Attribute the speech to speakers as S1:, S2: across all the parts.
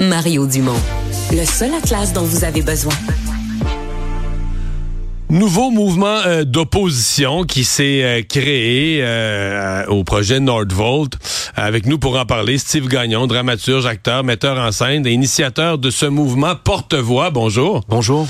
S1: Mario Dumont. Le seul atlas dont vous avez besoin.
S2: Nouveau mouvement euh, d'opposition qui s'est euh, créé euh, au projet Nordvolt. Avec nous pour en parler, Steve Gagnon, dramaturge, acteur, metteur en scène et initiateur de ce mouvement porte-voix. Bonjour.
S3: Bonjour.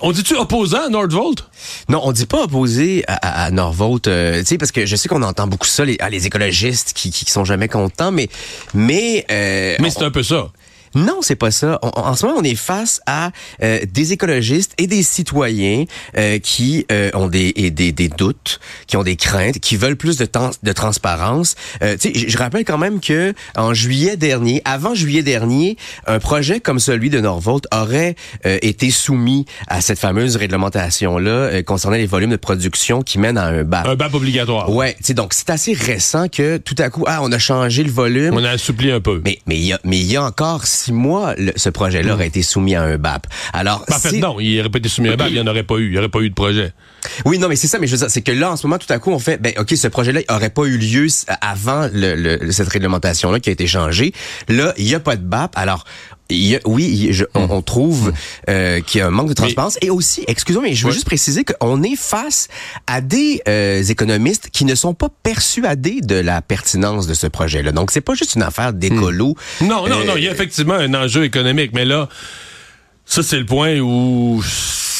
S2: on dit-tu opposant à Nordvolt?
S3: Non, on dit pas opposé à, à, Nordvolt. tu sais, parce que je sais qu'on entend beaucoup ça, les, ah, les écologistes qui, qui sont jamais contents, mais... Mais,
S2: mais c'est un peu ça.
S3: Non, c'est pas ça. en ce moment, on est face à euh, des écologistes et des citoyens euh, qui euh, ont des, des, des, doutes, qui ont des craintes, qui veulent plus de, temps, de transparence. Euh, je rappelle quand même que en juillet dernier, avant juillet dernier, un projet comme celui de Norvolt aurait été soumis à cette fameuse réglementation-là concernant les volumes de production qui mènent à un BAP.
S2: Un BAP obligatoire.
S3: Ouais, donc c'est assez récent que tout à coup, ah, on a changé le volume.
S2: On a assoupli un peu.
S3: Mais mais il y a mais il y a encore six mois, ce projet-là aurait été soumis à un BAP.
S2: Alors, en fait, non, il n'aurait pas été soumis à un BAP, il n'y en aurait pas eu. Il n'y aurait pas eu de projet.
S3: Oui, non, mais c'est ça, mais je veux dire, c'est que là, en ce moment, tout à coup, on fait, ben, OK, ce projet-là aurait pas eu lieu avant le, cette réglementation-là qui a été changée. Là, il n'y a pas de BAP. Alors, oui, je, on, trouve hmm. euh, qu'il y a un manque de transparence. et aussi, excusez-moi, mais je veux juste préciser qu'on est face à des euh, économistes qui ne sont pas persuadés de la pertinence de ce projet-là. Donc, c'est pas juste une affaire d'écolo.
S2: Hmm. Non, non, non, il y a euh, effectivement un enjeu économique, mais là, ça, c'est le point où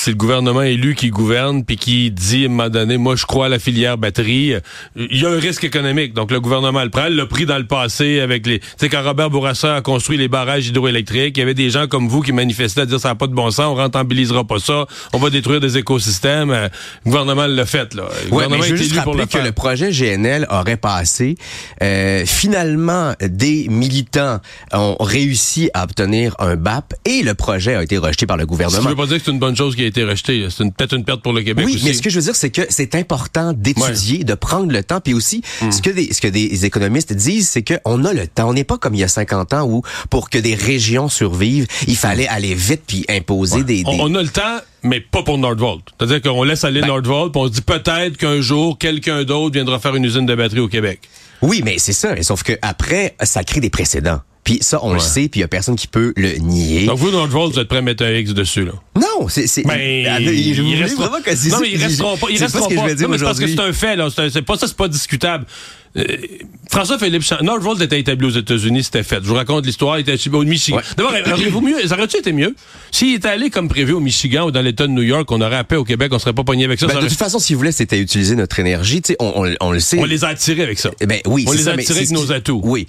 S2: c'est le gouvernement élu qui gouverne puis qui dit à un moment donné, moi je crois à la filière batterie, il y a un risque économique. Donc le gouvernement le prend, l'a pris dans le passé avec les... Tu sais, quand Robert Bourassa a construit les barrages hydroélectriques, il y avait des gens comme vous qui manifestaient à dire ça n'a pas de bon sens, on rentabilisera pas ça, on va détruire des écosystèmes. Le gouvernement l'a fait, là.
S3: Le gouvernement je juste pour le que le projet GNL aurait passé. Euh, finalement, des militants ont réussi à obtenir un BAP et le projet a été rejeté par le gouvernement. Ça
S2: veut pas dire que c'est une bonne chose qui a été rejeté. C'est peut-être une perte pour le Québec
S3: oui, mais ce que je veux dire, c'est que c'est important d'étudier, de prendre le temps. Puis aussi, hmm. ce que des, ce que des économistes disent, c'est qu'on a le temps. On n'est pas comme il y a 50 ans où, pour que des régions survivent, il fallait aller vite puis imposer des,
S2: On a le temps, mais pas pour Nordvolt. C'est-à-dire qu'on laisse aller ben, Nordvolt, puis on se dit peut-être qu'un jour, quelqu'un d'autre viendra faire une usine de batterie au Québec.
S3: Oui, mais c'est ça. Sauf que après, ça crée des précédents. Puis ça, on le sait, puis il y a personne qui peut le nier.
S2: Donc vous, dans le vol, vous êtes prêt à mettre un X dessus, là?
S3: Non, c'est... c'est
S2: mais ah, il, il reste vraiment que Non, mais ils resteront pas. Ils resteront pas. pas. non, parce que c'est un fait, là. C'est pas ça, c'est pas discutable. Euh, François Philippe Norvolt était établi aux États-Unis, c'était fait. Je vous raconte l'histoire, il était au Michigan. D'abord, auriez-vous mieux, ça aurait-tu été mieux? S'il était allé comme prévu au Michigan ou dans l'État de New York, on aurait appelé au Québec, on serait pas pogné avec ça.
S3: Ben, de toute façon, s'il voulait, c'était utiliser notre énergie, tu sais, on, on, le sait.
S2: On les a attirés avec ça.
S3: Eh ben oui,
S2: On les a attirés avec nos atouts.
S3: Oui.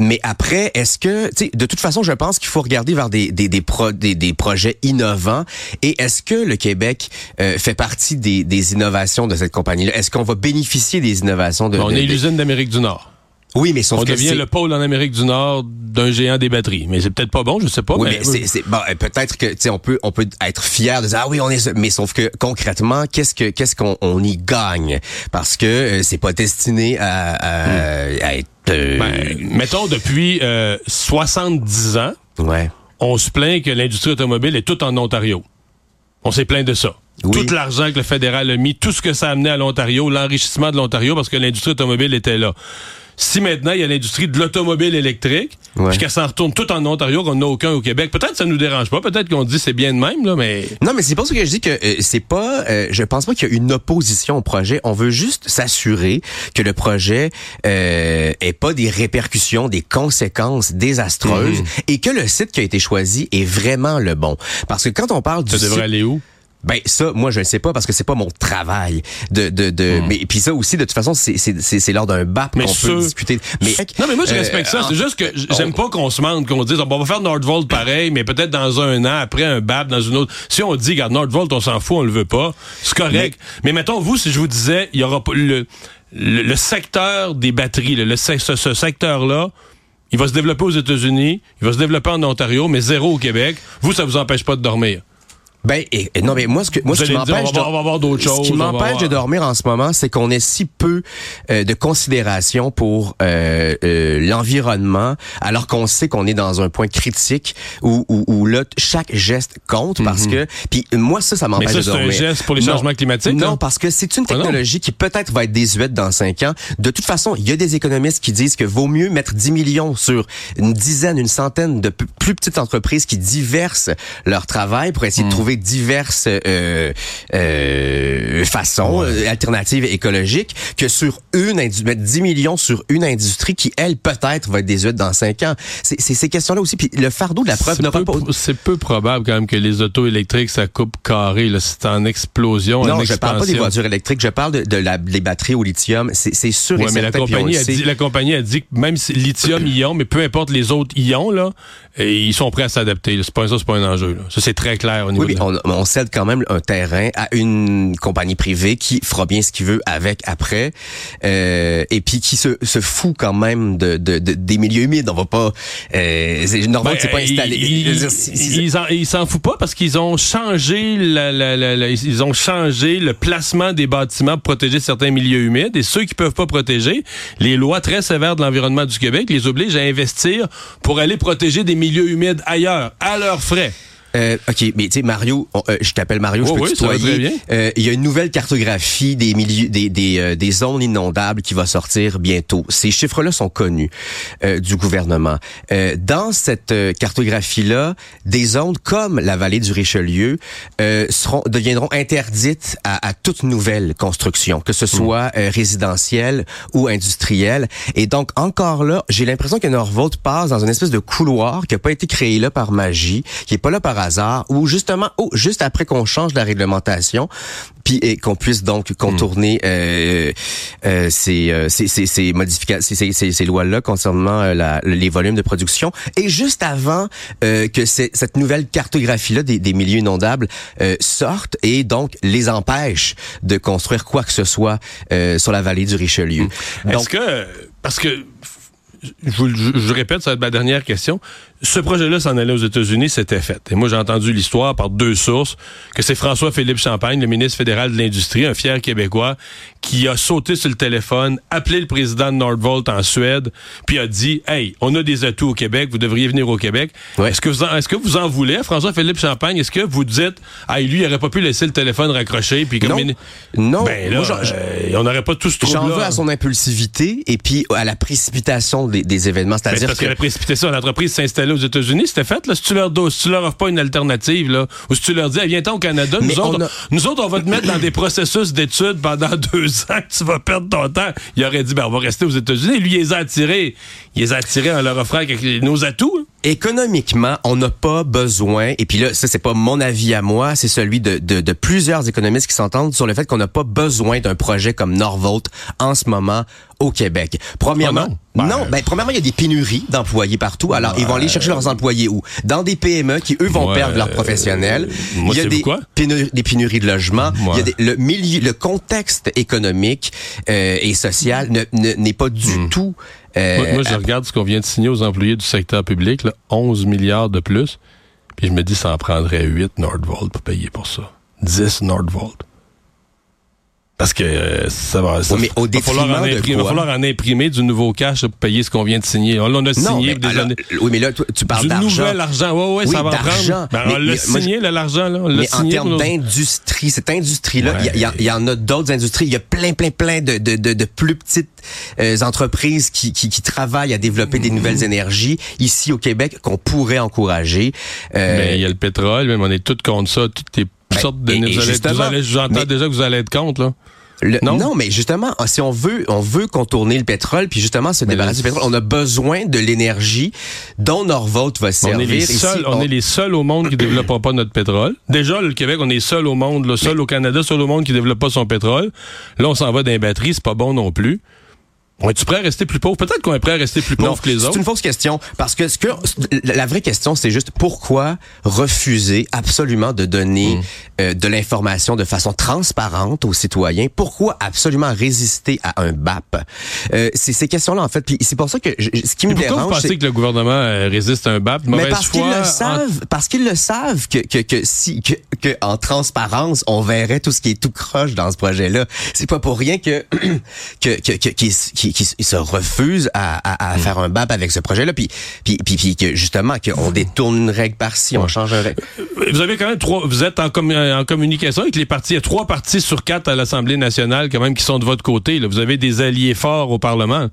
S3: Mais après, est-ce que, tu sais, de toute façon, je pense qu'il faut regarder vers des des des, pro, des, des projets innovants. Et est-ce que le Québec euh, fait partie des, des innovations de cette compagnie-là? Est-ce qu'on va bénéficier des innovations de
S2: On est l'usine d'Amérique du Nord.
S3: Oui, mais sauf
S2: on devient le pôle en Amérique du Nord d'un géant des batteries. Mais c'est peut-être pas bon, je sais pas.
S3: Oui, mais, c'est bon, euh, peut-être que tu sais on peut on peut être fier de dire ah oui on est mais sauf que concrètement qu'est-ce que qu'est-ce qu'on on y gagne? Parce que euh, c'est pas destiné à, à, hmm. être euh,
S2: ben, mettons depuis 70 ans.
S3: Ouais.
S2: On se plaint que l'industrie automobile est toute en Ontario. On s'est plaint de ça. Tout l'argent que le fédéral a mis, tout ce que ça a amené à l'Ontario, l'enrichissement de l'Ontario parce que l'industrie automobile était là. Si maintenant il y a l'industrie de l'automobile électrique, puis qu'elle s'en retourne tout en Ontario, qu'on n'a aucun au Québec, peut-être ça nous dérange pas, peut-être qu'on dit c'est bien de même là, mais
S3: non, mais c'est pas ce que je dis que euh, c'est pas. Euh, je pense pas qu'il y a une opposition au projet. On veut juste s'assurer que le projet euh, ait pas des répercussions, des conséquences désastreuses, mhm. et que le site qui a été choisi est vraiment le bon. Parce que quand on parle du
S2: ça devrait aller où?
S3: Ben ça, moi je ne sais pas parce que c'est pas mon travail de de, de hmm. mais puis ça aussi de toute façon c'est c'est c'est lors d'un BAP qu'on peut discuter.
S2: Mais non mais moi je respecte ça, c'est juste que j'aime pas qu'on se mente qu'on dise on va faire Nordvolt pareil mais peut-être dans un an après un BAP dans une autre. Si on dit regarde Nordvolt on s'en fout, on le veut pas, c'est correct. Mais, mettons vous si je vous disais il y aura pas le le, secteur des batteries, le, ce, ce secteur là il va se développer aux États-Unis, il va se développer en Ontario, mais zéro au Québec. Vous, ça vous empêche pas de dormir.
S3: Ben, et, et non, mais moi, ce que, moi, ce qui m'empêche de- de dormir en ce moment, c'est qu'on ait si peu euh, de considération pour euh, euh, l'environnement, alors qu'on sait qu'on est dans un point critique où, où, où là, chaque geste compte parce que... Puis moi, ça, ça
S2: Mhm.
S3: M'empêche de
S2: c'est un
S3: dormir.
S2: geste pour les
S3: Non.
S2: changements climatiques.
S3: Non,
S2: là?
S3: parce que c'est une
S2: Ah
S3: technologie qui peut-être va être désuète dans cinq ans. De toute façon, il y a des économistes qui disent que vaut mieux mettre 10 millions sur une dizaine, une centaine de plus petites entreprises qui diversent leur travail pour essayer de trouver diverses euh, euh, façons euh, alternatives et écologiques que sur une indu- mettre 10 millions sur une industrie qui elle peut-être va être désuète dans cinq ans. C'est ces questions-là aussi. Puis le fardeau de la preuve
S2: C'est
S3: n'aura
S2: peu,
S3: pas.
S2: c'est peu probable quand même que les autos électriques, ça coupe carré. là. C'est en explosion, en
S3: Non, je parle pas des voitures électriques, je parle de, de la, des batteries au lithium. C'est sûr et
S2: Ouais, mais la compagnie, a dit, la compagnie a dit que même si lithium ion, mais peu importe les autres ions, là, et ils sont prêts à s'adapter. C'est pas ça, c'est pas un enjeu. là. Ça, c'est très clair au niveau
S3: Oui, on, on cède quand même un terrain à une compagnie privée qui fera bien ce qu'il veut avec après, euh, et puis qui se, se fout quand même de, de, de- des milieux humides. On va pas, euh, c'est normal,
S2: Ben,
S3: c'est pas installé.
S2: Ils, ils en- ils s'en foutent pas parce qu'ils ont changé la, la- la- la- ils ont changé le placement des bâtiments pour protéger certains milieux humides et ceux qui peuvent pas protéger, les lois très sévères de l'environnement du Québec les obligent à investir pour aller protéger des milieux humides ailleurs, à leurs frais.
S3: Euh, ok, mais tu sais Mario, on- euh, je t'appelle Mario, je
S2: Oh
S3: peux
S2: oui,
S3: tutoyer. Euh, Il y a une nouvelle cartographie des milieux, des des, euh, des zones inondables qui va sortir bientôt. Ces chiffres-là sont connus euh, du gouvernement. Euh, dans cette euh, cartographie-là, des zones comme la vallée du Richelieu euh, seront deviendront interdites à, à toute nouvelle construction, que ce
S2: Hmm.
S3: soit euh, résidentielle ou industrielle. Et donc encore là, j'ai l'impression que Norvolt passe dans une espèce de couloir qui a pas été créé là par magie, qui est pas là par hasard, ou justement, oh, juste après qu'on change la réglementation, puis et qu'on puisse donc contourner euh, euh, ces, euh, ces, ces, ces modifications, ces, ces, ces- ces lois-là concernant euh, la, les volumes de production, et juste avant euh, que cette nouvelle cartographie-là des, des milieux inondables euh, sorte et donc les empêche de construire quoi que ce soit euh, sur la vallée du Richelieu.
S2: Est-ce
S3: Donc,
S2: que parce que je, vous je- je répète, ça va être ma dernière question. Ce projet-là s'en allait aux États-Unis, c'était fait. Et moi, j'ai entendu l'histoire par deux sources que c'est François-Philippe Champagne, le ministre fédéral de l'Industrie, un fier Québécois, qui a sauté sur le téléphone, appelé le président de Nordvolt en Suède, puis a dit Hey, on a des atouts au Québec, vous devriez venir au Québec.
S3: Ouais.
S2: Est-ce que vous en, est-ce que vous en voulez, François-Philippe Champagne? Est-ce que vous dites Ah, lui, il aurait pas pu laisser le téléphone raccroché, puis comme
S3: Non. non,
S2: Ben là,
S3: moi,
S2: euh, on n'aurait pas tout ce
S3: J'en veux à son impulsivité et puis à la précipitation des, des événements.
S2: Ben, c'est
S3: C'est-à-dire
S2: parce
S3: que
S2: que la précipitation, l'entreprise aux États-Unis, c'était fait. Là, si tu leur si tu leur offres pas une alternative, là, ou si tu leur dis, hey, viens-t'en au Canada, nous autres,
S3: on a-
S2: nous autres, on va te mettre dans des processus d'études pendant deux ans, tu vas perdre ton temps. Il aurait dit, ben, on va rester aux États-Unis. Lui, il les a attirés. Il les a attirés en leur offrant nos atouts. hein.
S3: Économiquement, on n'a pas besoin, et puis là, ça c'est pas mon avis à moi, c'est celui de, de, de plusieurs économistes qui s'entendent sur le fait qu'on n'a pas besoin d'un projet comme Norvolt en ce moment au Québec. Premièrement,
S2: Ah non?
S3: non,
S2: Ben-
S3: ben, premièrement, il y a des pénuries d'employés partout. Alors, ils vont aller chercher leurs employés où? Dans des PME qui, eux, vont
S2: Ouais,
S3: perdre leurs professionnels.
S2: euh, moi,
S3: il y a des,
S2: quoi?
S3: pénu- des pénuries de logements. Il y
S2: Ouais.
S3: a des- le milieu, le contexte économique euh, et social ne- ne- n'est pas du
S2: Hmm.
S3: tout euh,
S2: Moi, moi, je regarde ce qu'on vient de signer aux employés du secteur public, là, 11 milliards de plus. Puis je me dis, ça en prendrait 8 Nordvolt pour payer pour ça. 10 Nordvolt. Parce que euh, ça va. Ça,
S3: Oui, mais au
S2: va falloir en imprimer, va falloir en imprimer du nouveau cash pour payer ce qu'on vient de signer. On, on a signé
S3: mais
S2: des
S3: alors,
S2: années.
S3: oui, mais là, tu parles
S2: Du
S3: d'argent.
S2: nouvel argent. Ouais, ouais,
S3: Oui,
S2: ça va prendre. Ben,
S3: Mais-
S2: on l'a
S3: mais
S2: signé, là, l'argent, là. On
S3: Mais en termes d'industrie, cette industrie-là, il
S2: Ouais.
S3: y, en a d'autres industries. Il y a plein, plein, plein de, de, de, de plus petites euh, entreprises qui, qui, qui travaillent à développer des nouvelles énergies ici au Québec qu'on pourrait encourager. Euh,
S2: Ben, il y a le pétrole, même on est tous contre ça. Sortes de.
S3: et- et
S2: vous allez- vous
S3: justement,
S2: allez- J'entends déjà que vous allez être contre, là.
S3: Le-
S2: Non?
S3: non? mais justement, ah, si on veut, on veut contourner le pétrole, puis justement se débarrasser
S2: le-
S3: du pétrole, on a besoin de l'énergie dont Norvolt va
S2: On
S3: servir.
S2: est, les
S3: Ici,
S2: seuls, on est les seuls au monde qui ne développent pas notre pétrole. Déjà, le Québec, on est seul au monde, le seul au Canada, seul au monde qui ne développe pas son pétrole. Là, on s'en va dans les batteries, c'est pas bon non plus. On est-tu prêt à rester plus pauvre? Peut-être qu'on est prêt à rester plus pauvre que les autres.
S3: C'est une fausse question parce que ce que la vraie question c'est juste pourquoi refuser absolument de donner mm. euh, de l'information de façon transparente aux citoyens? Pourquoi absolument résister à un BAP? Euh, C'est ces questions-là en fait. Puis c'est pour ça que ce qui me
S2: pourquoi
S3: dérange,
S2: vous pensez que le gouvernement euh, résiste à un BAP?
S3: Mais parce qu'ils le savent, parce qu'ils le savent que que que si que, que, en transparence on verrait tout ce qui est tout croche dans ce projet-là. C'est pas pour rien que que que, que qui qui, se refusent à, à, mm. faire un BAP avec ce projet-là, puis, puis, puis, puis que justement qu'on détourne une règle par-ci, on change une règle.
S2: Vous avez quand même trois, vous êtes en, en communication avec les partis. Il y a trois partis sur quatre à l'Assemblée nationale quand même qui sont de votre côté. Là. Vous avez des alliés forts au Parlement.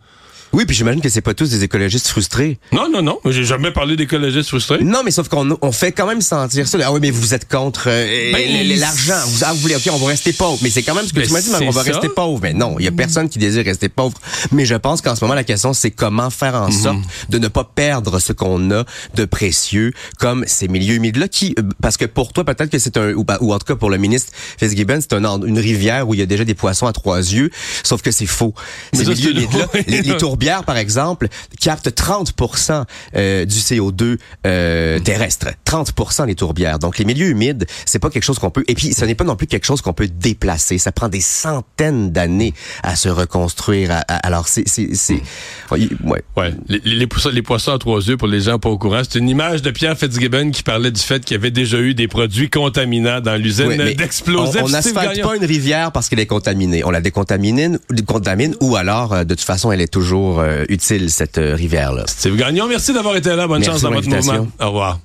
S3: Oui, puis j'imagine que c'est pas tous des écologistes frustrés.
S2: Non, non, non. J'ai jamais parlé d'écologistes frustrés.
S3: Non, mais sauf qu'on on fait quand même sentir ça. Ah oui, mais vous êtes contre euh, ben, l'argent. Vous, ah, vous voulez, OK, on va rester pauvre. Mais c'est quand même ce que ben, tu m'as dit, mais on va rester pauvre. Mais non, il y a personne qui désire rester pauvre. Mais je pense qu'en ce moment, la question, c'est comment faire en mhm. sorte de ne pas perdre ce qu'on a de précieux, comme ces milieux humides-là, qui, euh, parce que pour toi, peut-être que c'est un, ou, ou, en tout cas pour le ministre Fitzgibbon, c'est un, une rivière où il y a déjà des poissons à trois yeux. Sauf que c'est faux. Ces milieux humides-là, les tourbières, par exemple, capte 30% euh, du CO2 euh, terrestre. 30% les tourbières. Donc les milieux humides, c'est pas quelque chose qu'on peut et puis ce n'est pas non plus quelque chose qu'on peut déplacer. Ça prend des centaines d'années à se reconstruire. alors c'est c'est c'est
S2: ouais. ouais. Les, les, poissons, les poissons à trois yeux pour les gens pas au courant, c'est une image de Pierre Fitzgibbon qui parlait du fait qu'il y avait déjà eu des produits contaminants dans l'usine d'explosifs.
S3: On n'asphalte pas une rivière parce qu'elle est contaminée. On la décontamine, contamine ou alors euh, de toute façon elle est toujours utile cette euh, rivière-là.
S2: Steve Gagnon, merci d'avoir été là. Bonne chance dans votre mouvement. Au revoir.